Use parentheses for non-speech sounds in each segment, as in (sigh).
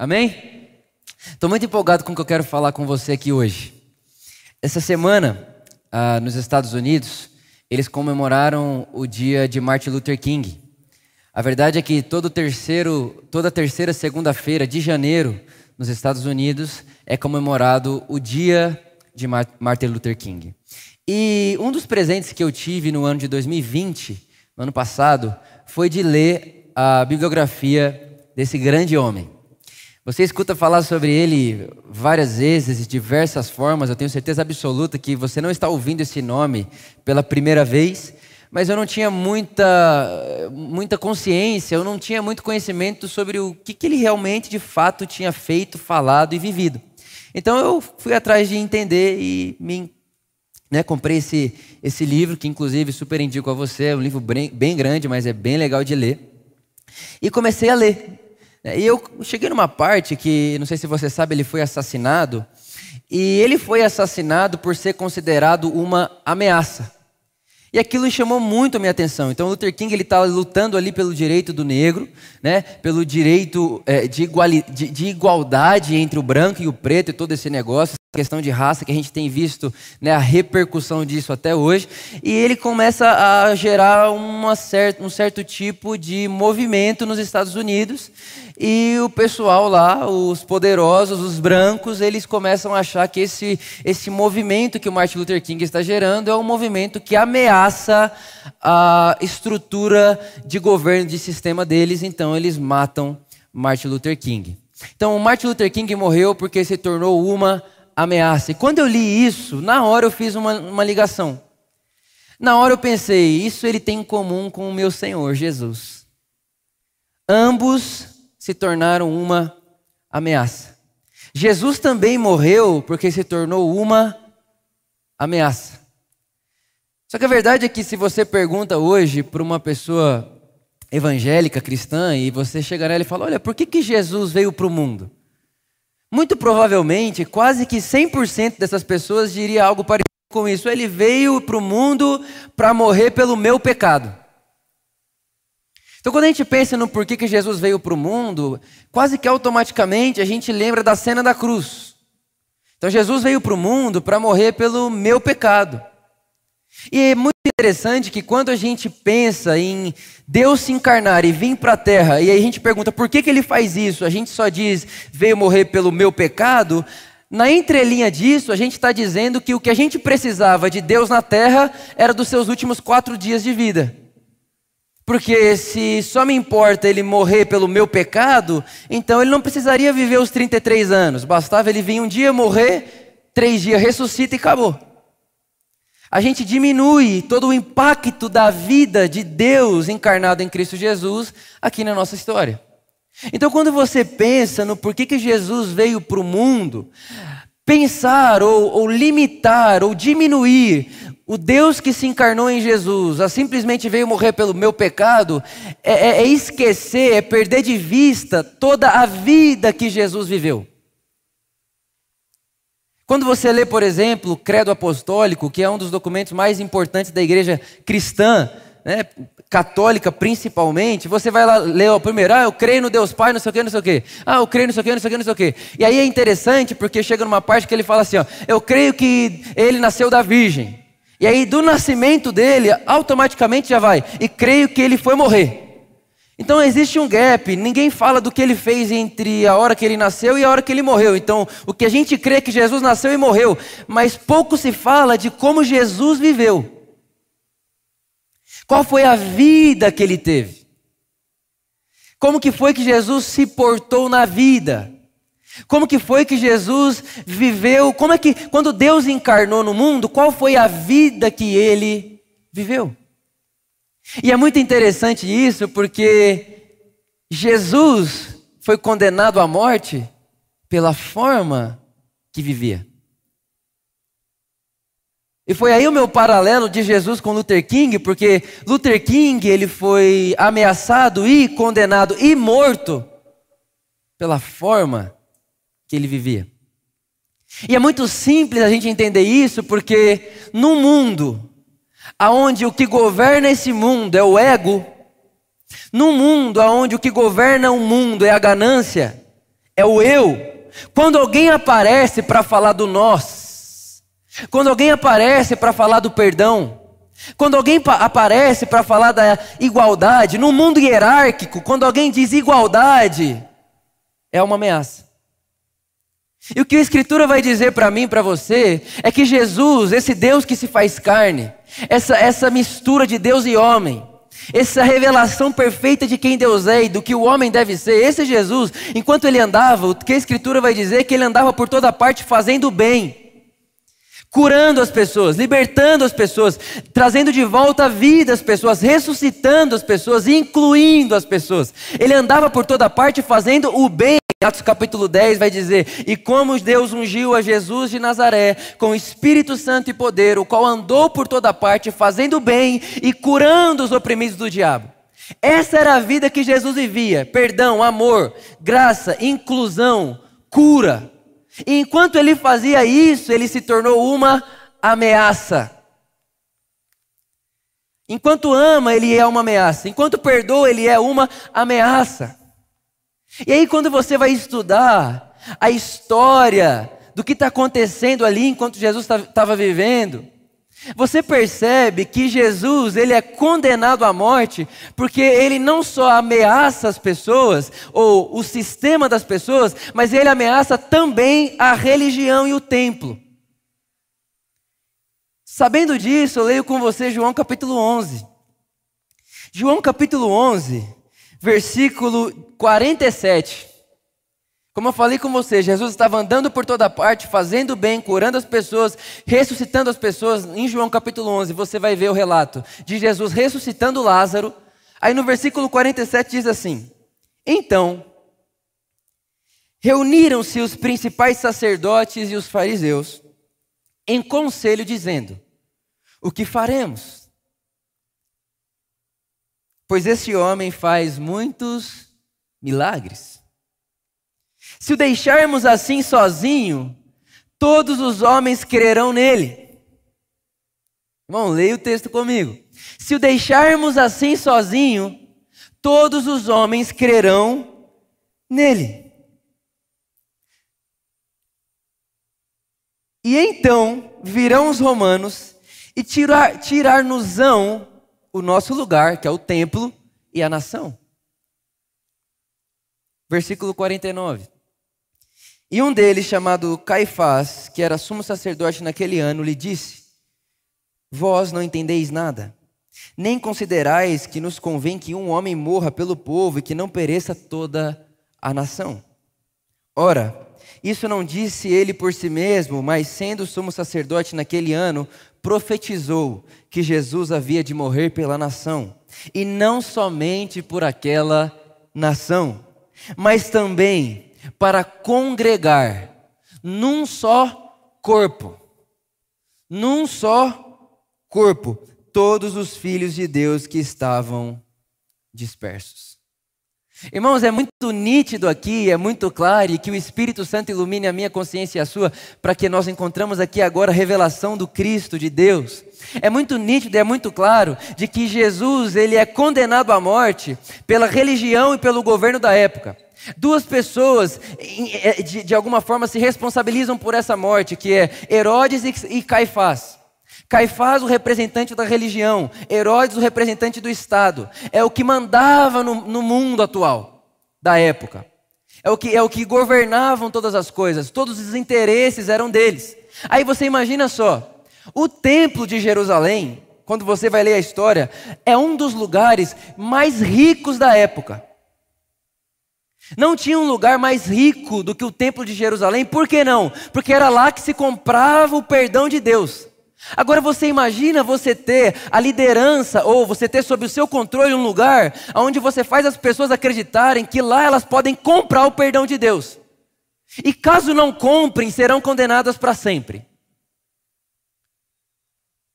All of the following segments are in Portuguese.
Amém? Estou muito empolgado com o que eu quero falar com você aqui hoje. Essa semana, ah, nos Estados Unidos, eles comemoraram o dia de Martin Luther King. A verdade é que todo terceiro, toda terceira segunda-feira de janeiro, nos Estados Unidos, é comemorado o dia de Martin Luther King. E um dos presentes que eu tive no ano de 2020, no ano passado, foi de ler a bibliografia desse grande homem. Você escuta falar sobre ele várias vezes, de diversas formas. Eu tenho certeza absoluta que você não está ouvindo esse nome pela primeira vez, mas eu não tinha muita, muita consciência, eu não tinha muito conhecimento sobre o que, que ele realmente, de fato, tinha feito, falado e vivido. Então eu fui atrás de entender e me né, comprei esse, esse livro, que inclusive super indico a você, é um livro bem, bem grande, mas é bem legal de ler. E comecei a ler. E eu cheguei numa parte que, não sei se você sabe, ele foi assassinado. E ele foi assassinado por ser considerado uma ameaça. E aquilo chamou muito a minha atenção. Então, Luther King ele estava lutando ali pelo direito do negro, né? Pelo direito é, de, iguali, de, de, igualdade entre o branco e o preto e todo esse negócio, questão de raça que a gente tem visto, né? A repercussão disso até hoje. E ele começa a gerar uma certa, um certo tipo de movimento nos Estados Unidos. E o pessoal lá, os poderosos, os brancos, eles começam a achar que esse, esse movimento que o Martin Luther King está gerando é um movimento que ameaça a estrutura de governo, de sistema deles, então eles matam Martin Luther King. Então, o Martin Luther King morreu porque se tornou uma ameaça. E quando eu li isso, na hora eu fiz uma, uma ligação. Na hora eu pensei, isso ele tem em comum com o meu Senhor Jesus. Ambos se tornaram uma ameaça. Jesus também morreu porque se tornou uma ameaça. Só que a verdade é que se você pergunta hoje para uma pessoa evangélica, cristã, e você chega nela e fala: Olha, por que, que Jesus veio para o mundo? Muito provavelmente, quase que 100% dessas pessoas diria algo parecido com isso. Ele veio para o mundo para morrer pelo meu pecado. Então, quando a gente pensa no porquê que Jesus veio para o mundo, quase que automaticamente a gente lembra da cena da cruz. Então, Jesus veio para o mundo para morrer pelo meu pecado. E é muito interessante que quando a gente pensa em Deus se encarnar e vir para a terra, e aí a gente pergunta por que, que ele faz isso, a gente só diz veio morrer pelo meu pecado. Na entrelinha disso, a gente está dizendo que o que a gente precisava de Deus na terra era dos seus últimos quatro dias de vida. Porque se só me importa ele morrer pelo meu pecado, então ele não precisaria viver os 33 anos. Bastava ele vir um dia morrer, três dias ressuscita e acabou. A gente diminui todo o impacto da vida de Deus encarnado em Cristo Jesus aqui na nossa história. Então, quando você pensa no porquê que Jesus veio para o mundo, pensar ou, ou limitar ou diminuir o Deus que se encarnou em Jesus, a simplesmente veio morrer pelo meu pecado, é, é, é, esquecer, é perder de vista toda a vida que Jesus viveu. Quando você lê, por exemplo, o Credo Apostólico, que é um dos documentos mais importantes da igreja cristã, né, católica principalmente, você vai lá ler o primeiro, ah, eu creio no Deus Pai, não sei o que, não sei o que. Ah, eu creio não sei o que, não sei o que, não sei o que. E aí é interessante porque chega numa parte que ele fala assim, ó, eu creio que ele nasceu da Virgem. E aí, do nascimento dele, automaticamente já vai. E creio que ele foi morrer. Então existe um gap, ninguém fala do que ele fez entre a hora que ele nasceu e a hora que ele morreu. Então, o que a gente crê é que Jesus nasceu e morreu, mas pouco se fala de como Jesus viveu. Qual foi a vida que ele teve? Como que foi que Jesus se portou na vida? Como que foi que Jesus viveu? Como é que quando Deus encarnou no mundo, qual foi a vida que ele viveu? E é muito interessante isso porque Jesus foi condenado à morte pela forma que vivia. E foi aí o meu paralelo de Jesus com Luther King, porque Luther King ele foi ameaçado e condenado e morto pela forma que ele vivia. E é muito simples a gente entender isso, porque no mundo, aonde o que governa esse mundo é o ego, no mundo aonde o que governa o mundo é a ganância, é o eu. Quando alguém aparece para falar do nós, quando alguém aparece para falar do perdão, quando alguém aparece para falar da igualdade, no mundo hierárquico, quando alguém diz igualdade, é uma ameaça. E o que a Escritura vai dizer para mim, para você, é que Jesus, esse Deus que se faz carne, essa, essa mistura de Deus e homem, essa revelação perfeita de quem Deus é e do que o homem deve ser, esse Jesus, enquanto ele andava, o que a Escritura vai dizer que ele andava por toda parte fazendo bem, curando as pessoas, libertando as pessoas, trazendo de volta a vida as pessoas, ressuscitando as pessoas, incluindo as pessoas. Ele andava por toda parte fazendo o bem. Atos capítulo 10 vai dizer: E como Deus ungiu a Jesus de Nazaré com Espírito Santo e poder, o qual andou por toda parte fazendo bem e curando os oprimidos do diabo. Essa era a vida que Jesus vivia: perdão, amor, graça, inclusão, cura. E enquanto ele fazia isso, ele se tornou uma ameaça. Enquanto ama, ele é uma ameaça. Enquanto perdoa, ele é uma ameaça. E aí, quando você vai estudar a história do que está acontecendo ali enquanto Jesus estava vivendo, você percebe que Jesus ele é condenado à morte porque ele não só ameaça as pessoas ou o sistema das pessoas, mas ele ameaça também a religião e o templo. Sabendo disso, eu leio com você João capítulo 11. João capítulo 11, versículo 47. Como eu falei com você, Jesus estava andando por toda parte, fazendo bem, curando as pessoas, ressuscitando as pessoas. Em João capítulo 11, você vai ver o relato de Jesus ressuscitando Lázaro. Aí no versículo 47 diz assim: Então, reuniram-se os principais sacerdotes e os fariseus em conselho, dizendo: O que faremos? Pois esse homem faz muitos milagres. Se o deixarmos assim sozinho, todos os homens crerão nele. Irmão, leia o texto comigo. Se o deixarmos assim sozinho, todos os homens crerão nele. E então virão os romanos e tirar, tirar-nos-ão o nosso lugar, que é o templo e a nação. Versículo 49. E um deles, chamado Caifás, que era sumo sacerdote naquele ano, lhe disse: Vós não entendeis nada, nem considerais que nos convém que um homem morra pelo povo e que não pereça toda a nação. Ora, isso não disse ele por si mesmo, mas sendo sumo sacerdote naquele ano, profetizou que Jesus havia de morrer pela nação, e não somente por aquela nação, mas também para congregar num só corpo, num só corpo, todos os filhos de Deus que estavam dispersos. Irmãos, é muito nítido aqui, é muito claro, e que o Espírito Santo ilumine a minha consciência e a sua, para que nós encontramos aqui agora a revelação do Cristo, de Deus. É muito nítido, é muito claro, de que Jesus, ele é condenado à morte pela religião e pelo governo da época. Duas pessoas, é, de, alguma forma, se responsabilizam por essa morte, que é Herodes e Caifás. Caifás, o representante da religião, Herodes, o representante do Estado, é o que mandava no, no mundo atual, da época. É o, que, é o que governavam todas as coisas, todos os interesses eram deles. Aí você imagina só, o templo de Jerusalém, quando você vai ler a história, é um dos lugares mais ricos da época. Não tinha um lugar mais rico do que o templo de Jerusalém, por que não? Porque era lá que se comprava o perdão de Deus. Agora você imagina você ter a liderança ou você ter sob o seu controle um lugar onde você faz as pessoas acreditarem que lá elas podem comprar o perdão de Deus. E caso não comprem, serão condenadas para sempre.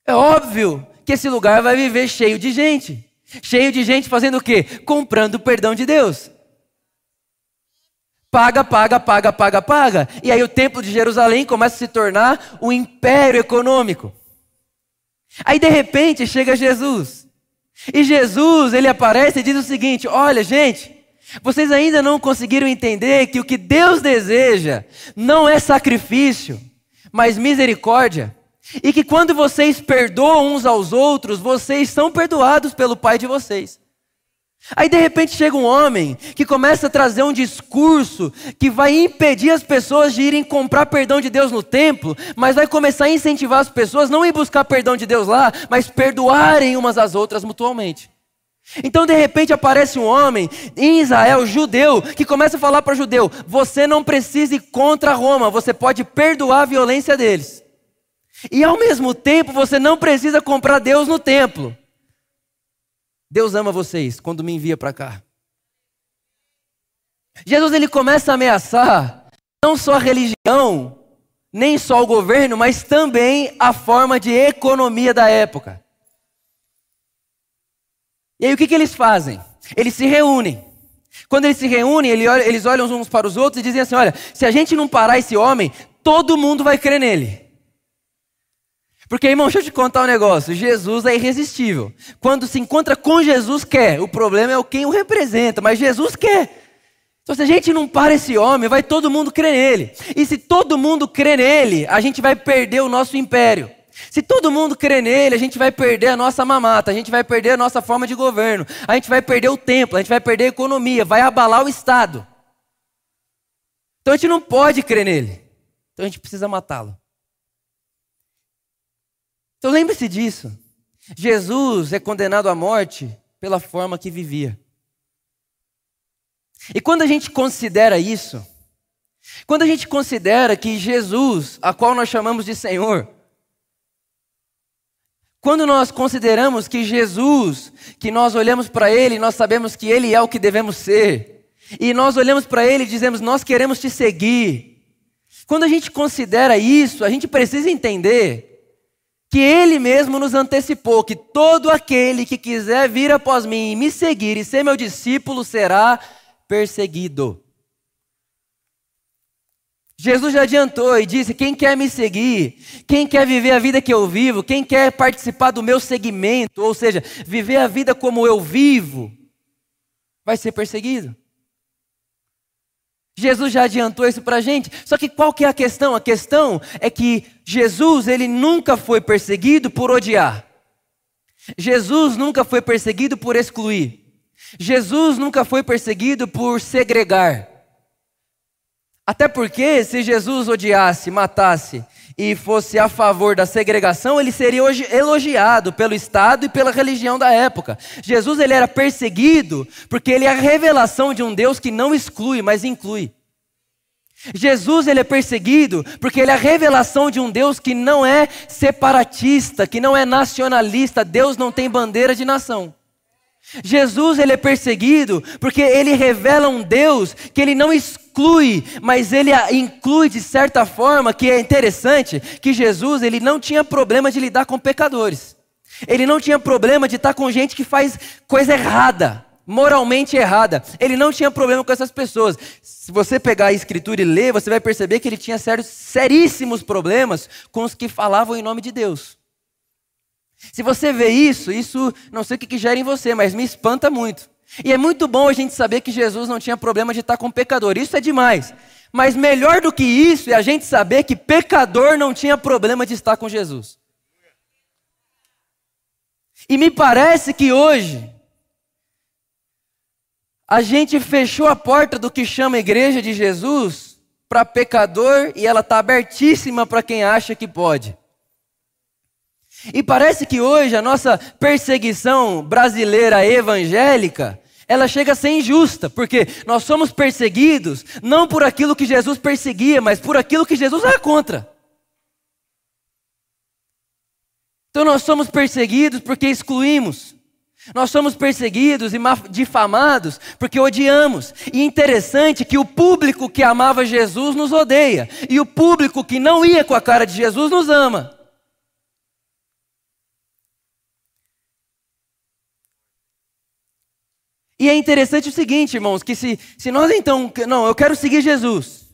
É óbvio que esse lugar vai viver cheio de gente. Cheio de gente fazendo o quê? Comprando o perdão de Deus. Paga, paga, paga, paga, paga. E aí o templo de Jerusalém começa a se tornar o um império econômico. Aí de repente chega Jesus. E Jesus, ele aparece e diz o seguinte: "Olha, gente, Vocês ainda não conseguiram entender que o que Deus deseja não é sacrifício, mas misericórdia. E que quando vocês perdoam uns aos outros, vocês são perdoados pelo Pai de vocês. Aí de repente chega um homem que começa a trazer um discurso que vai impedir as pessoas de irem comprar perdão de Deus no templo, mas vai começar a incentivar as pessoas não ir buscar perdão de Deus lá, mas perdoarem umas às outras mutualmente. Então de repente aparece um homem em Israel, judeu, que começa a falar para judeu: você não precisa ir contra Roma, você pode perdoar a violência deles. E ao mesmo tempo você não precisa comprar Deus no templo. Deus ama vocês quando me envia para cá. Jesus ele começa a ameaçar não só a religião, nem só o governo, mas também a forma de economia da época. E aí o que, que eles fazem? Eles se reúnem. Quando eles se reúnem, eles olham uns para os outros e dizem assim: olha, se a gente não parar esse homem, todo mundo vai crer nele. Porque, irmão, deixa eu te contar um negócio. Jesus é irresistível. Quando se encontra com Jesus, quer. O problema é o quem o representa, mas Jesus quer. Então, se a gente não para esse homem, vai todo mundo crer nele. E se todo mundo crer nele, a gente vai perder o nosso império. Se todo mundo crer nele, a gente vai perder a nossa mamata, a gente vai perder a nossa forma de governo, a gente vai perder o templo, a gente vai perder a economia, vai abalar o Estado. Então a gente não pode crer nele. Então a gente precisa matá-lo. Então lembre-se disso. Jesus é condenado à morte pela forma que vivia. E quando a gente considera isso, quando a gente considera que Jesus, a qual nós chamamos de Senhor, quando nós consideramos que Jesus, que nós olhamos para Ele, nós sabemos que Ele é o que devemos ser, e nós olhamos para Ele e dizemos, nós queremos te seguir. Quando a gente considera isso, a gente precisa entender que ele mesmo nos antecipou que todo aquele que quiser vir após mim e me seguir e ser meu discípulo será perseguido. Jesus já adiantou e disse: quem quer me seguir, quem quer viver a vida que eu vivo, quem quer participar do meu segmento, ou seja, viver a vida como eu vivo, vai ser perseguido. Jesus já adiantou isso para a gente. Só que qual que é a questão? A questão é que Jesus ele nunca foi perseguido por odiar. Jesus nunca foi perseguido por excluir. Jesus nunca foi perseguido por segregar. Até porque se Jesus odiasse, matasse e fosse a favor da segregação, ele seria hoje elogiado pelo Estado e pela religião da época. Jesus ele era perseguido porque ele é a revelação de um Deus que não exclui, mas inclui. Jesus ele é perseguido porque ele é a revelação de um Deus que não é separatista, que não é nacionalista. Deus não tem bandeira de nação. Jesus ele é perseguido porque ele revela um Deus que ele não exclui, mas ele inclui de certa forma, que é interessante, que Jesus ele não tinha problema de lidar com pecadores. Ele não tinha problema de estar com gente que faz coisa errada, moralmente errada. Ele não tinha problema com essas pessoas. Se você pegar a escritura e ler, você vai perceber que ele tinha sérios, seríssimos problemas com os que falavam em nome de Deus. Se você vê isso, isso não sei o que, que gera em você, mas me espanta muito. E é muito bom a gente saber que Jesus não tinha problema de estar com pecador. Isso é demais. Mas melhor do que isso é a gente saber que pecador não tinha problema de estar com Jesus. E me parece que hoje a gente fechou a porta do que chama igreja de Jesus para pecador e ela está abertíssima para quem acha que pode. E parece que hoje a nossa perseguição brasileira evangélica, ela chega a ser injusta, porque nós somos perseguidos não por aquilo que Jesus perseguia, mas por aquilo que Jesus era contra. Então nós somos perseguidos porque excluímos. Nós somos perseguidos e difamados porque odiamos. E interessante que o público que amava Jesus nos odeia, e o público que não ia com a cara de Jesus nos ama. E é interessante o seguinte, irmãos, que se, se nós então, não, eu quero seguir Jesus,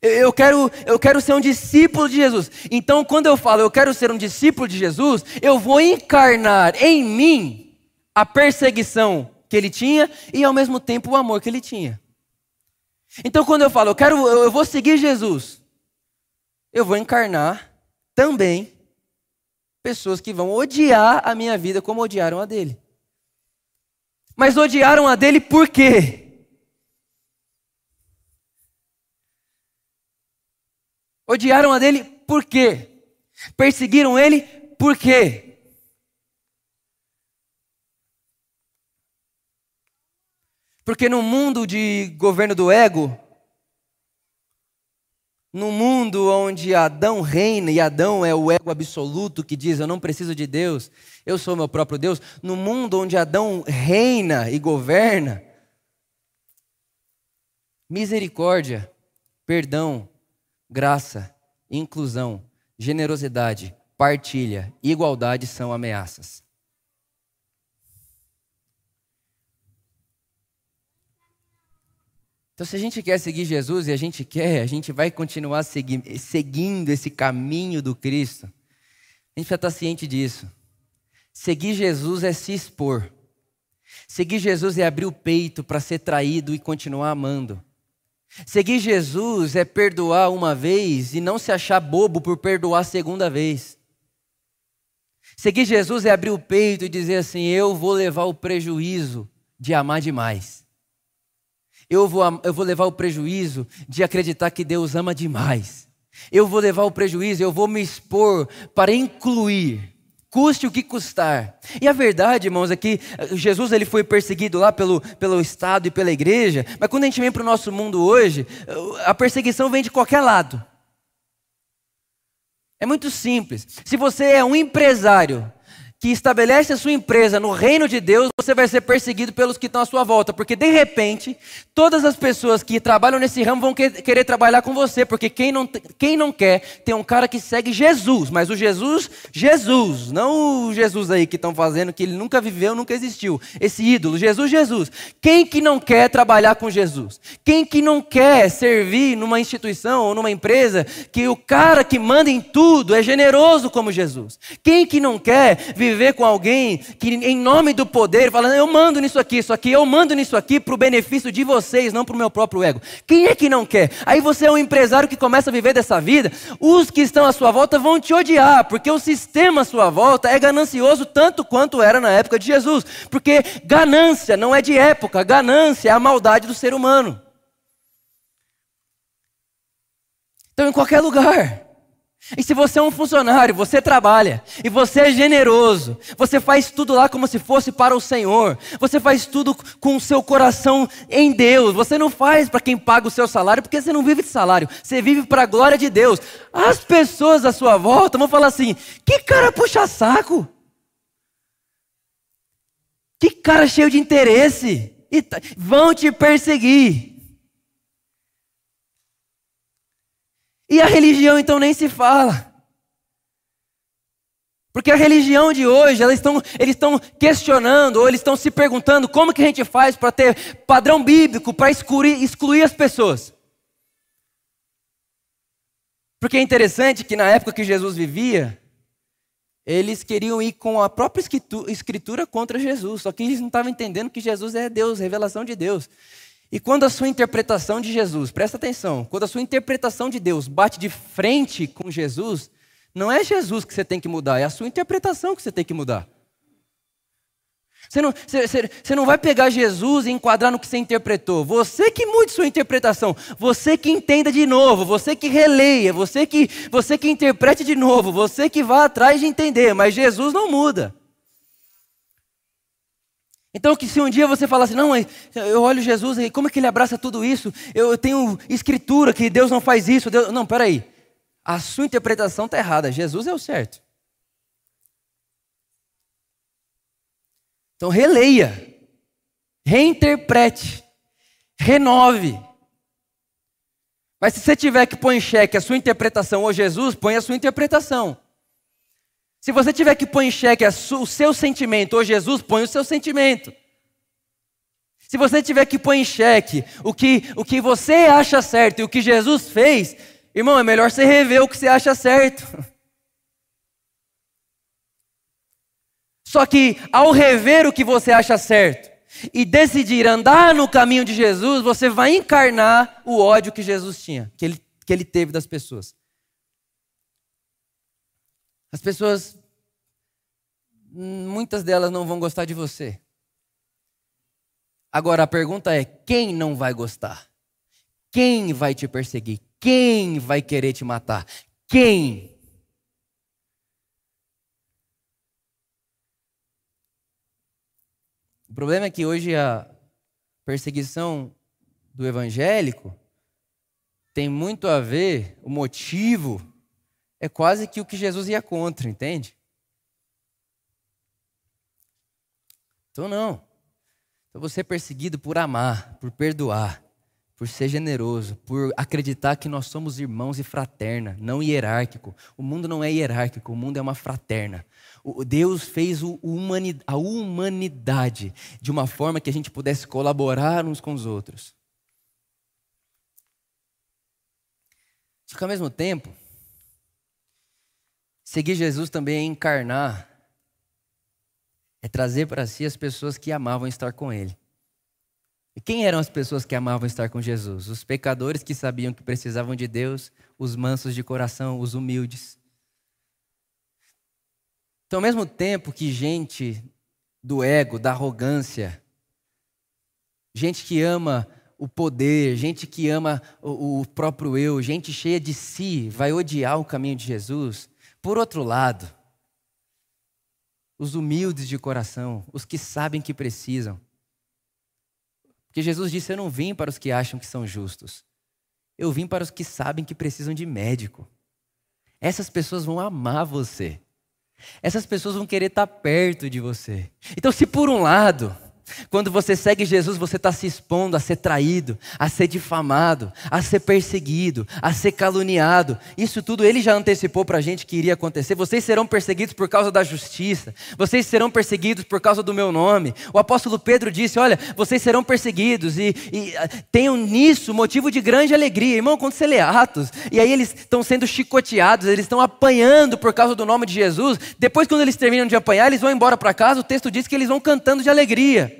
eu, eu, quero, eu quero ser um discípulo de Jesus. Então, quando eu falo eu quero ser um discípulo de Jesus, eu vou encarnar em mim a perseguição que ele tinha e ao mesmo tempo o amor que ele tinha. Então quando eu falo, eu quero, eu vou seguir Jesus, eu vou encarnar também pessoas que vão odiar a minha vida como odiaram a dele. Mas odiaram a dele por quê? Odiaram a dele por quê? Perseguiram ele por quê? Porque no mundo de governo do ego, no mundo onde Adão reina e Adão é o ego absoluto que diz eu não preciso de Deus, eu sou meu próprio Deus, no mundo onde Adão reina e governa, misericórdia, perdão, graça, inclusão, generosidade, partilha, igualdade são ameaças. Então, se a gente quer seguir Jesus e a gente quer, a gente vai continuar segui seguindo esse caminho do Cristo. A gente precisa estar ciente disso. Seguir Jesus é se expor. Seguir Jesus é abrir o peito para ser traído e continuar amando. Seguir Jesus é perdoar uma vez e não se achar bobo por perdoar a segunda vez. Seguir Jesus é abrir o peito e dizer assim: eu vou levar o prejuízo de amar demais eu vou, eu vou levar o prejuízo de acreditar que Deus ama demais. Eu vou levar o prejuízo, eu vou me expor para incluir, custe o que custar. E a verdade, irmãos, é que eh, Jesus ele foi perseguido lá pelo, pelo Estado e pela igreja, mas quando a gente vem para o nosso mundo hoje, eh, a perseguição vem de qualquer lado. É muito simples. Se você é um empresário que estabelece a sua empresa no reino de Deus, você vai ser perseguido pelos que estão à sua volta, porque de repente, todas as pessoas que trabalham nesse ramo vão querer trabalhar com você, porque quem não, quem não quer tem um cara que segue Jesus, mas o Jesus, Jesus, não o Jesus aí que estão fazendo, que ele nunca viveu, nunca existiu, esse ídolo, Jesus, Jesus. Quem que não quer trabalhar com Jesus? Quem que não quer servir numa instituição ou numa empresa que o cara que manda em tudo é generoso como Jesus? Quem que não quer viver viver com alguém que, em nome do poder, falando, eu mando nisso aqui, isso aqui, eu mando nisso aqui para o benefício de vocês, não para o meu próprio ego. Quem é que não quer? Aí você é um empresário que começa a viver dessa vida, os que estão à sua volta vão te odiar, porque o sistema à sua volta é ganancioso tanto quanto era na época de Jesus. Porque ganância não é de época, ganância é a maldade do ser humano. Então, em qualquer lugar. E se você é um funcionário, você trabalha, e você é generoso, você faz tudo lá como se fosse para o Senhor, você faz tudo com o seu coração em Deus, você não faz para quem paga o seu salário, porque você não vive de salário, você vive para a glória de Deus. As pessoas à sua volta vão falar assim: que cara puxa saco, que cara cheio de interesse, e vão te perseguir. E a religião então nem se fala. Porque a religião de hoje, elas estão, eles estão questionando, ou eles estão se perguntando como que a gente faz para ter padrão bíblico, para excluir, excluir as pessoas. Porque é interessante que na época que Jesus vivia, eles queriam ir com a própria escritura contra Jesus, só que eles não estavam entendendo que Jesus é Deus, revelação de Deus. E quando a sua interpretação de Jesus, presta atenção, quando a sua interpretação de Deus bate de frente com Jesus, não é Jesus que você tem que mudar, é a sua interpretação que você tem que mudar. Você não, você, você, não vai pegar Jesus e enquadrar no que você interpretou. Você que mude sua interpretação. Você que entenda de novo. Você que releia. Você que, você que interprete de novo. Você que vá atrás de entender. Mas Jesus não muda. Então, que se um dia você falar assim, não, eu olho Jesus e como é que ele abraça tudo isso? Eu tenho escritura que Deus não faz isso. Deus... Não, peraí. A sua interpretação está errada. Jesus é o certo. Então, releia, reinterprete, renove. Mas se você tiver que pôr em xeque a sua interpretação ou Jesus, põe a sua interpretação. Se você tiver que pôr em xeque o seu sentimento, ou Jesus, põe o seu sentimento. Se você tiver que pôr em xeque o que, o que você acha certo e o que Jesus fez, irmão, é melhor você rever o que você acha certo. (laughs) Só que ao rever o que você acha certo e decidir andar no caminho de Jesus, você vai encarnar o ódio que Jesus tinha, que ele, que ele teve das pessoas. As pessoas, muitas delas não vão gostar de você. Agora a pergunta é: quem não vai gostar? Quem vai te perseguir? Quem vai querer te matar? Quem? O problema é que hoje a perseguição do evangélico tem muito a ver, o motivo é quase que o que Jesus ia contra, entende? Então não. Então você é perseguido por amar, por perdoar, por ser generoso, por acreditar que nós somos irmãos e fraterna, não hierárquico. O mundo não é hierárquico, o mundo é uma fraterna. O Deus fez a humanidade de uma forma que a gente pudesse colaborar uns com os outros. Só que ao mesmo tempo, seguir Jesus também é encarnar, é trazer para si as pessoas que amavam estar com Ele. E quem eram as pessoas que amavam estar com Jesus? Os pecadores que sabiam que precisavam de Deus, os mansos de coração, os humildes. Então, ao mesmo tempo que gente do ego, da arrogância, gente que ama o poder, gente que ama o, próprio eu, gente cheia de si, vai odiar o caminho de Jesus. Por outro lado, os humildes de coração, os que sabem que precisam, porque Jesus disse: Eu não vim para os que acham que são justos. Eu vim para os que sabem que precisam de médico. Essas pessoas vão amar você. Essas pessoas vão querer estar perto de você. Então, se por um lado quando você segue Jesus, você está se expondo a ser traído, a ser difamado, a ser perseguido, a ser caluniado. Isso tudo ele já antecipou para a gente que iria acontecer. Vocês serão perseguidos por causa da justiça, vocês serão perseguidos por causa do meu nome. O apóstolo Pedro disse: Olha, vocês serão perseguidos e, e ah, tenham nisso motivo de grande alegria. Irmão, quando você lê Atos, e aí eles estão sendo chicoteados, eles estão apanhando por causa do nome de Jesus. Depois, quando eles terminam de apanhar, eles vão embora para casa. O texto diz que eles vão cantando de alegria.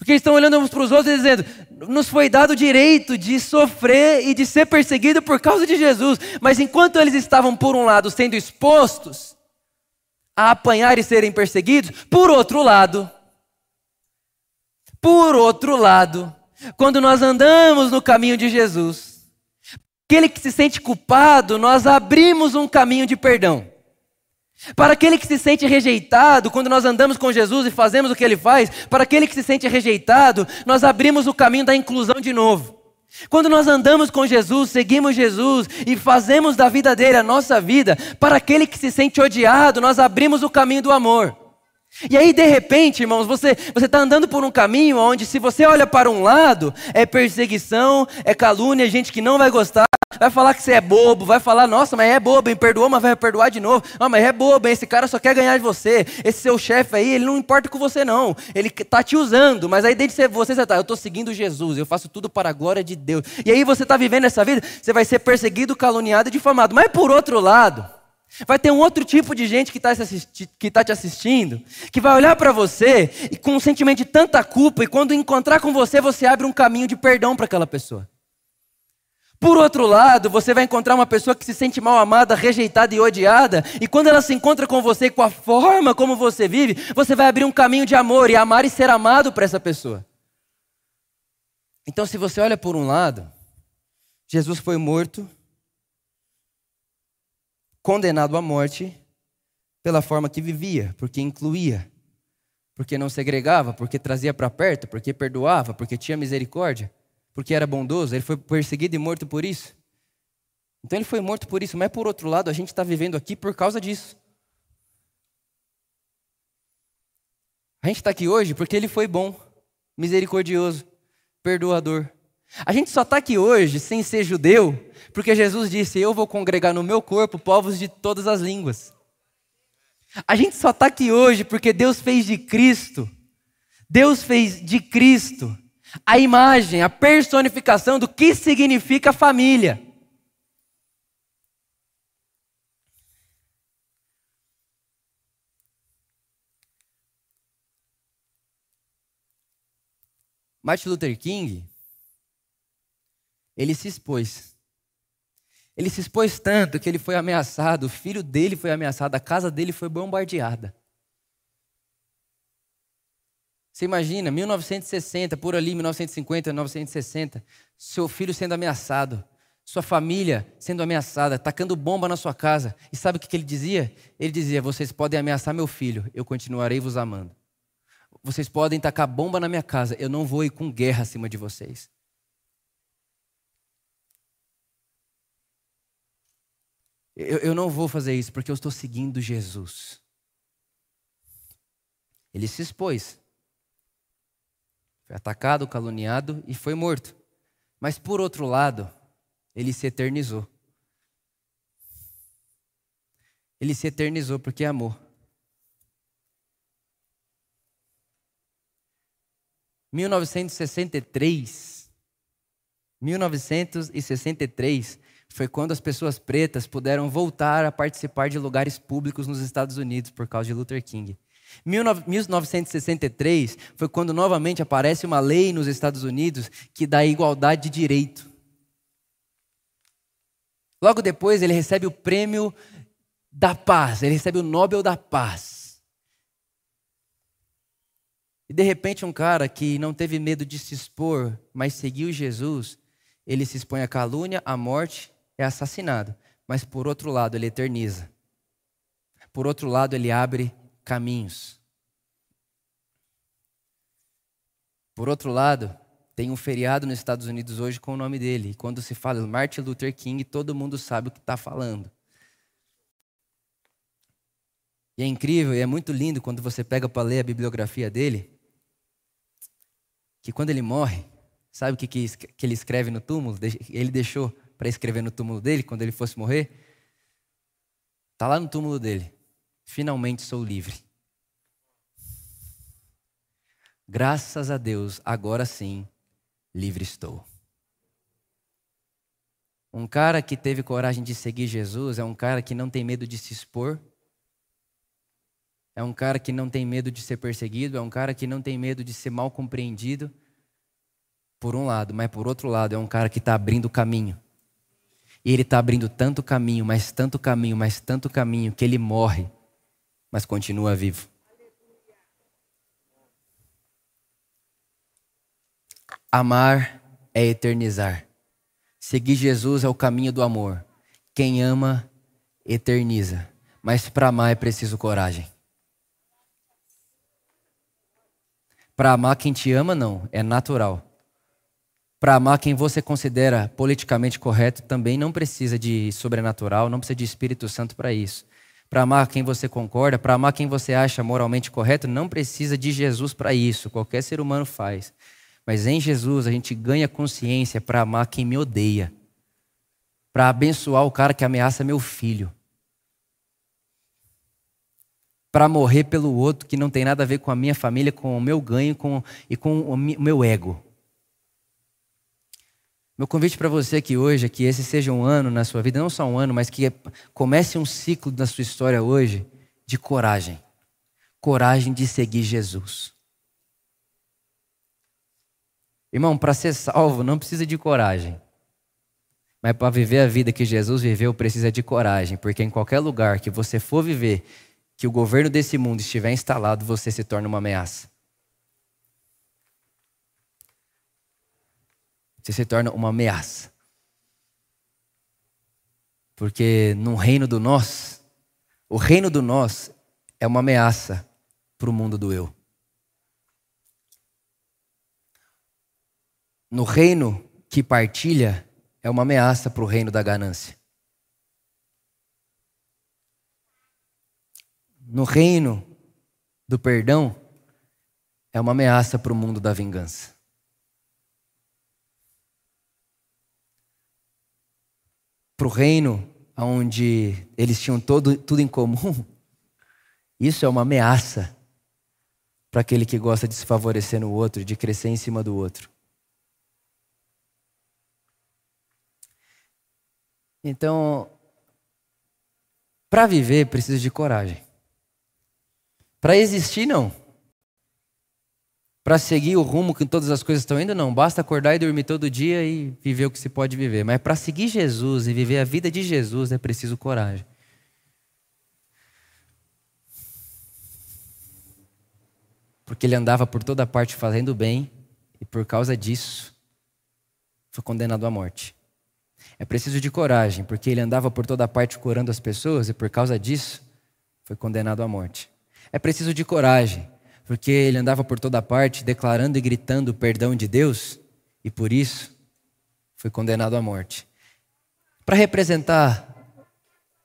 Porque eles estão olhando uns para os outros e dizendo: nos foi dado o direito de sofrer e de ser perseguido por causa de Jesus. Mas enquanto eles estavam, por um lado, sendo expostos a apanhar e serem perseguidos, por outro lado, por outro lado, quando nós andamos no caminho de Jesus, aquele que se sente culpado, nós abrimos um caminho de perdão. Para aquele que se sente rejeitado, quando nós andamos com Jesus e fazemos o que ele faz, para aquele que se sente rejeitado, nós abrimos o caminho da inclusão de novo. Quando nós andamos com Jesus, seguimos Jesus e fazemos da vida dele a nossa vida, para aquele que se sente odiado, nós abrimos o caminho do amor. E aí, de repente, irmãos, você está andando por um caminho onde, se você olha para um lado, é perseguição, é calúnia, gente que não vai gostar, vai falar que você é bobo, vai falar, nossa, mas é bobo, hein? perdoou, mas vai perdoar de novo. Não, mas é bobo, hein? esse cara só quer ganhar de você. Esse seu chefe aí, ele não importa com você, não. Ele está te usando, mas aí desde você, você está, eu estou seguindo Jesus, eu faço tudo para a glória de Deus. E aí você está vivendo essa vida, você vai ser perseguido, caluniado e difamado. Mas por outro lado, Vai ter um outro tipo de gente que está tá te assistindo, que vai olhar para você e com um sentimento de tanta culpa, e quando encontrar com você, você abre um caminho de perdão para aquela pessoa. Por outro lado, você vai encontrar uma pessoa que se sente mal amada, rejeitada e odiada, e quando ela se encontra com você, com a forma como você vive, você vai abrir um caminho de amor e amar e ser amado para essa pessoa. Então, se você olha por um lado, Jesus foi morto condenado à morte pela forma que vivia, porque incluía, porque não segregava, porque trazia para perto, porque perdoava, porque tinha misericórdia, porque era bondoso. Ele foi perseguido e morto por isso. Então ele foi morto por isso, mas por outro lado, a gente está vivendo aqui por causa disso. A gente está aqui hoje porque ele foi bom, misericordioso, perdoador. A gente só está aqui hoje sem ser judeu, porque Jesus disse: Eu vou congregar no meu corpo povos de todas as línguas. A gente só está aqui hoje porque Deus fez de Cristo, Deus fez de Cristo a imagem, a personificação do que significa família. Martin Luther King, ele se expôs. Ele se expôs tanto que ele foi ameaçado, o filho dele foi ameaçado, a casa dele foi bombardeada. Você imagina, 1960, por ali, 1950, 1960, seu filho sendo ameaçado, sua família sendo ameaçada, tacando bomba na sua casa. E sabe o que ele dizia? Ele dizia: Vocês podem ameaçar meu filho, eu continuarei vos amando. Vocês podem tacar bomba na minha casa, eu não vou ir com guerra acima de vocês. Eu, eu não vou fazer isso porque eu estou seguindo Jesus. Ele se expôs. Foi atacado, caluniado e foi morto. Mas por outro lado, ele se eternizou. Ele se eternizou porque amou. 1963, 1963 foi quando as pessoas pretas puderam voltar a participar de lugares públicos nos Estados Unidos por causa de Luther King. 1963 foi quando novamente aparece uma lei nos Estados Unidos que dá igualdade de direito. Logo depois, ele recebe o prêmio da paz, ele recebe o Nobel da Paz. E de repente, um cara que não teve medo de se expor, mas seguiu Jesus, ele se expõe à calúnia, à morte, é assassinado. Mas por outro lado, ele eterniza. Por outro lado, ele abre caminhos. Por outro lado, tem um feriado nos Estados Unidos hoje com o nome dele. E quando se fala Martin Luther King, todo mundo sabe o que está falando. E é incrível e é muito lindo quando você pega para ler a bibliografia dele, que quando ele morre, sabe o que, que ele escreve no túmulo? Ele deixou para escrever no túmulo dele quando ele fosse morrer? Está lá no túmulo dele. Finalmente sou livre. Graças a Deus, agora sim livre estou. Um cara que teve coragem de seguir Jesus é um cara que não tem medo de se expor. É um cara que não tem medo de ser perseguido, é um cara que não tem medo de ser mal compreendido. Por um lado, mas por outro lado, é um cara que está abrindo caminho. E ele está abrindo tanto caminho, mas tanto caminho, mas tanto caminho, que ele morre, mas continua vivo. Amar é eternizar. Seguir Jesus é o caminho do amor. Quem ama, eterniza. Mas para amar é preciso coragem. Para amar quem te ama, não, é natural. Para amar quem você considera politicamente correto, também não precisa de sobrenatural, não precisa de Espírito Santo para isso. Para amar quem você concorda, para amar quem você acha moralmente correto, não precisa de Jesus para isso. Qualquer ser humano faz. Mas em Jesus a gente ganha consciência para amar quem me odeia, para abençoar o cara que ameaça meu filho, para morrer pelo outro que não tem nada a ver com a minha família, com o meu ganho com, e com o meu ego. Meu convite para você aqui hoje é que esse seja um ano na sua vida, não só um ano, mas que comece um ciclo na sua história hoje de coragem. Coragem de seguir Jesus. Irmão, para ser salvo não precisa de coragem. Mas para viver a vida que Jesus viveu, precisa de coragem, porque em qualquer lugar que você for viver, que o governo desse mundo estiver instalado, você se torna uma ameaça. Você se torna uma ameaça. Porque no reino do nós, o reino do nós é uma ameaça para o mundo do eu. no reino que partilha é uma ameaça para o reino da ganância. No reino do perdão é uma ameaça para o mundo da vingança. Para o reino onde eles tinham todo, tudo em comum, (laughs) isso é uma ameaça para aquele que gosta de se favorecer no outro, de crescer em cima do outro. Então, para viver precisa de coragem. Para existir, não. Para seguir o rumo que todas as coisas estão indo, não. Basta acordar e dormir todo dia e viver o que se pode viver. Mas para seguir Jesus e viver a vida de Jesus é preciso coragem. Porque ele andava por toda parte fazendo bem e por causa disso foi condenado à morte. É preciso de coragem, porque ele andava por toda parte curando as pessoas e por causa disso foi condenado à morte. É preciso de coragem, porque ele andava por toda parte declarando e gritando o perdão de Deus e por isso foi condenado à morte. Para representar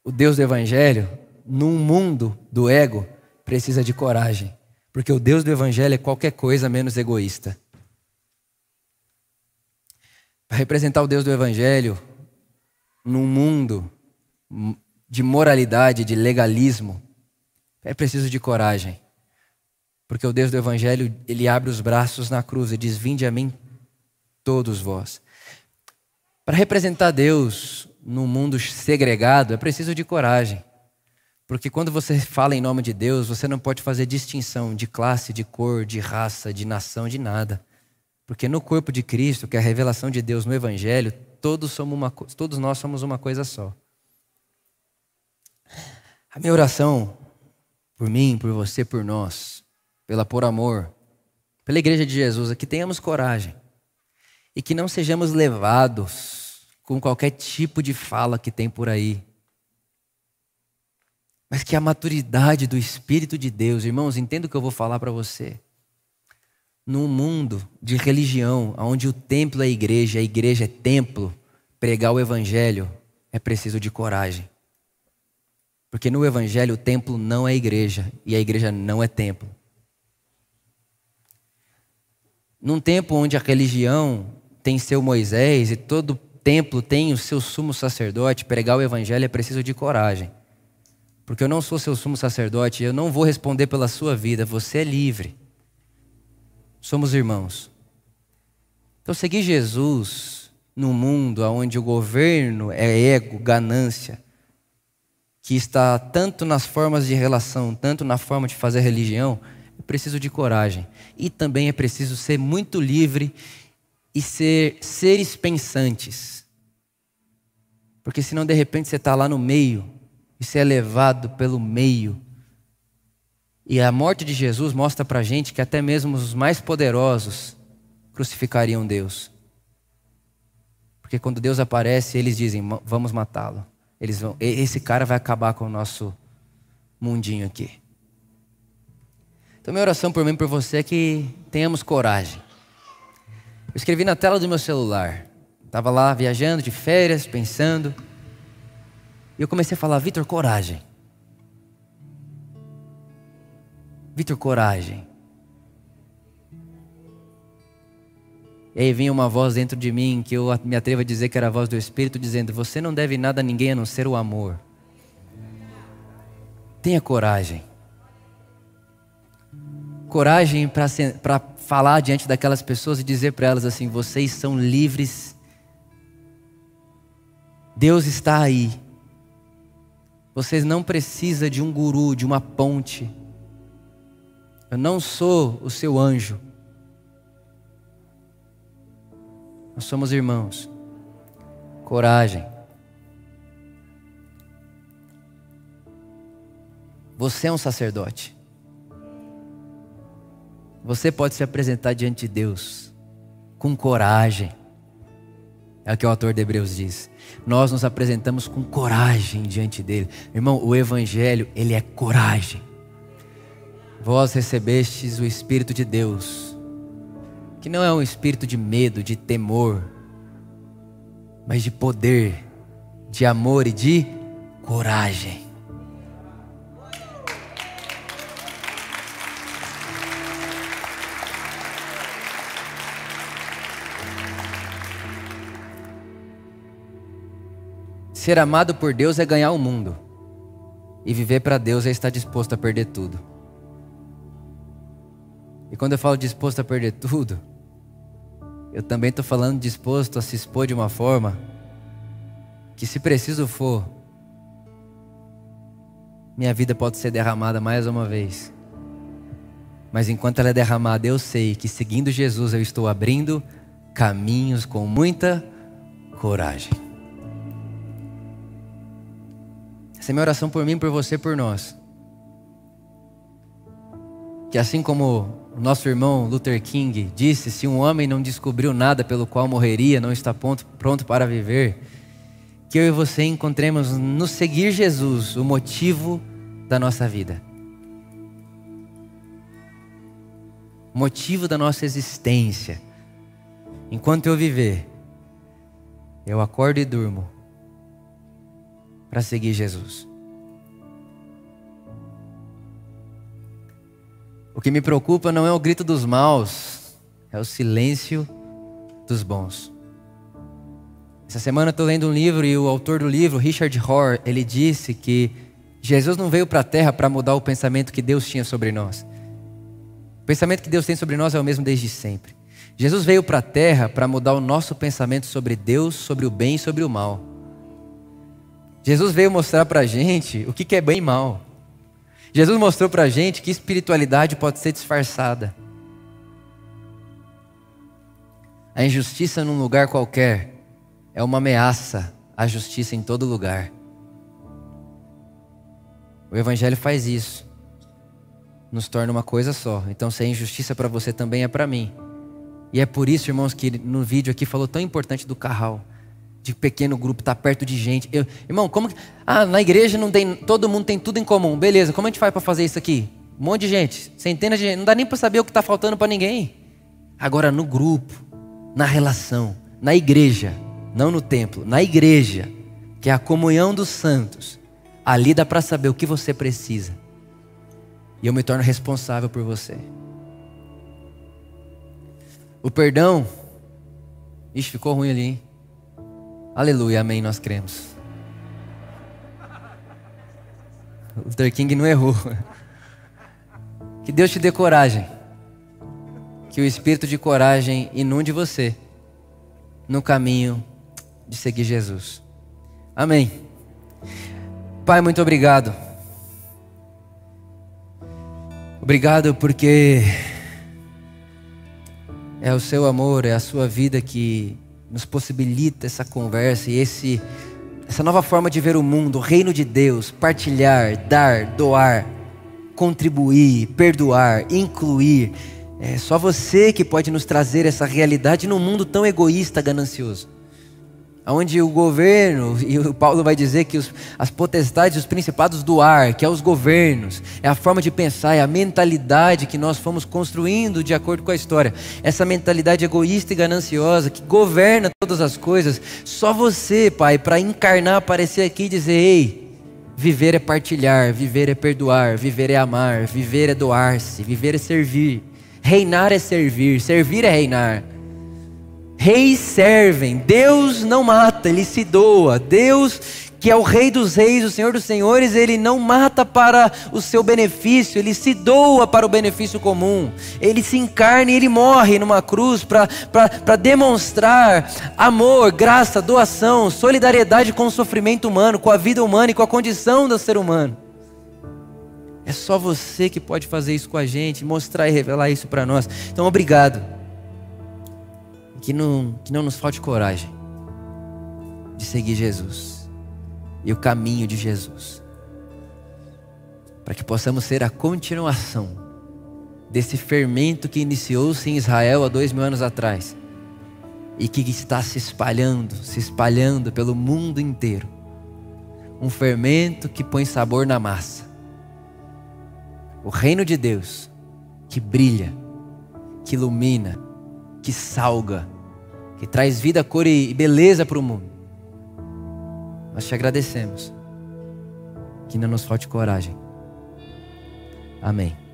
o Deus do Evangelho num mundo do ego, precisa de coragem, porque o Deus do Evangelho é qualquer coisa menos egoísta. Para representar o Deus do Evangelho num mundo de moralidade, de legalismo, é preciso de coragem. Porque o Deus do Evangelho, ele abre os braços na cruz e diz: Vinde a mim, todos vós. Para representar Deus num mundo segregado, é preciso de coragem. Porque quando você fala em nome de Deus, você não pode fazer distinção de classe, de cor, de raça, de nação, de nada. Porque no corpo de Cristo, que é a revelação de Deus no Evangelho, todos, somos uma, todos nós somos uma coisa só. A minha oração por mim, por você, por nós, pela por amor, pela igreja de Jesus, é que tenhamos coragem e que não sejamos levados com qualquer tipo de fala que tem por aí. Mas que a maturidade do Espírito de Deus, irmãos, entenda o que eu vou falar para você. Num mundo de religião, onde o templo é a igreja, a igreja é templo, pregar o evangelho é preciso de coragem. Porque no Evangelho o templo não é igreja e a igreja não é templo. Num tempo onde a religião tem seu Moisés e todo templo tem o seu sumo sacerdote, pregar o Evangelho é preciso de coragem. Porque eu não sou seu sumo sacerdote, eu não vou responder pela sua vida, você é livre. Somos irmãos. Então, seguir Jesus num mundo onde o governo é ego, ganância, que está tanto nas formas de relação, tanto na forma de fazer religião, é preciso de coragem. E também é preciso ser muito livre e ser seres pensantes. Porque senão de repente você está lá no meio e você é levado pelo meio. E a morte de Jesus mostra para gente que até mesmo os mais poderosos crucificariam Deus. Porque quando Deus aparece, eles dizem: vamos matá-lo. Eles vão, esse cara vai acabar com o nosso mundinho aqui. Então, minha oração por mim e por você é que tenhamos coragem. Eu escrevi na tela do meu celular. Estava lá viajando de férias, pensando. E eu comecei a falar: Vitor, coragem. Vitor, coragem. E aí vinha uma voz dentro de mim que eu me atrevo a dizer que era a voz do Espírito, dizendo: Você não deve nada a ninguém a não ser o amor. Tenha coragem. Coragem para falar diante daquelas pessoas e dizer para elas assim: Vocês são livres. Deus está aí. Vocês não precisam de um guru, de uma ponte. Eu não sou o seu anjo. Nós somos irmãos. Coragem. Você é um sacerdote. Você pode se apresentar diante de Deus com coragem. É o que o autor de Hebreus diz. Nós nos apresentamos com coragem diante dele. Irmão, o evangelho, ele é coragem. Vós recebestes o espírito de Deus que não é um espírito de medo, de temor, mas de poder, de amor e de coragem. Ser amado por Deus é ganhar o mundo. E viver para Deus é estar disposto a perder tudo. E quando eu falo disposto a perder tudo, eu também estou falando disposto a se expor de uma forma que, se preciso for, minha vida pode ser derramada mais uma vez. mas enquanto ela é derramada, eu sei que seguindo Jesus eu estou abrindo caminhos com muita coragem. Essa é minha oração por mim, por você, por nós. Que assim como o nosso irmão Luther King disse: se um homem não descobriu nada pelo qual morreria, não está pronto, para viver, que eu e você encontremos no seguir Jesus o motivo da nossa vida. Motivo da nossa existência. Enquanto eu viver, eu acordo e durmo para seguir Jesus. O que me preocupa não é o grito dos maus, é o silêncio dos bons. Essa semana eu estou lendo um livro e o autor do livro, Richard Rohr, ele disse que Jesus não veio para a terra para mudar o pensamento que Deus tinha sobre nós. O pensamento que Deus tem sobre nós é o mesmo desde sempre. Jesus veio para a terra para mudar o nosso pensamento sobre Deus, sobre o bem e sobre o mal. Jesus veio mostrar para a gente o que é bem e mal. Jesus mostrou para a gente que espiritualidade pode ser disfarçada. A injustiça num lugar qualquer é uma ameaça à justiça em todo lugar. O Evangelho faz isso, nos torna uma coisa só. Então, se é injustiça para você, também é para mim. E é por isso, irmãos, que no vídeo aqui falou tão importante do carral, de pequeno grupo, tá perto de gente. Eu, irmão, como. Ah, na igreja não tem. Todo mundo tem tudo em comum. Beleza, como a gente faz para fazer isso aqui? Um monte de gente, centenas de gente. Não dá nem para saber o que está faltando para ninguém. Agora, no grupo, na relação, na igreja, não no templo, na igreja, que é a comunhão dos santos, ali dá para saber o que você precisa. E eu me torno responsável por você. O perdão. Ixi, ficou ruim ali, hein? Aleluia, amém, nós cremos. Luther King não errou. Que Deus te dê coragem. Que o espírito de coragem inunde você no caminho de seguir Jesus. Amém. Pai, muito obrigado. Obrigado porque é o seu amor, é a sua vida que nos possibilita essa conversa e esse, essa nova forma de ver o mundo, o reino de Deus, partilhar, dar, doar, contribuir, perdoar, incluir. É só você que pode nos trazer essa realidade num mundo tão egoísta, ganancioso onde o governo, e o Paulo vai dizer que os, as potestades, os principados do ar, que é os governos, é a forma de pensar, é a mentalidade que nós fomos construindo de acordo com a história. Essa mentalidade egoísta e gananciosa que governa todas as coisas, só você, Pai, para encarnar, aparecer aqui e dizer: ei, viver é partilhar, viver é perdoar, viver é amar, viver é doar-se, viver é servir, reinar é servir, servir é reinar. Reis servem, Deus não mata, ele se doa. Deus, que é o Rei dos Reis, o Senhor dos Senhores, ele não mata para o seu benefício, ele se doa para o benefício comum. Ele se encarna e ele morre numa cruz para demonstrar amor, graça, doação, solidariedade com o sofrimento humano, com a vida humana e com a condição do ser humano. É só você que pode fazer isso com a gente, mostrar e revelar isso para nós. Então, obrigado que não, que não nos falte coragem de seguir Jesus e o caminho de Jesus, para que possamos ser a continuação desse fermento que iniciou-se em Israel há dois mil anos atrás e que está se espalhando, se espalhando pelo mundo inteiro. Um fermento que põe sabor na massa. O reino de Deus que brilha, que ilumina, que salga, que traz vida, cor e beleza para o mundo. Nós te agradecemos. Que não nos falte coragem. Amém.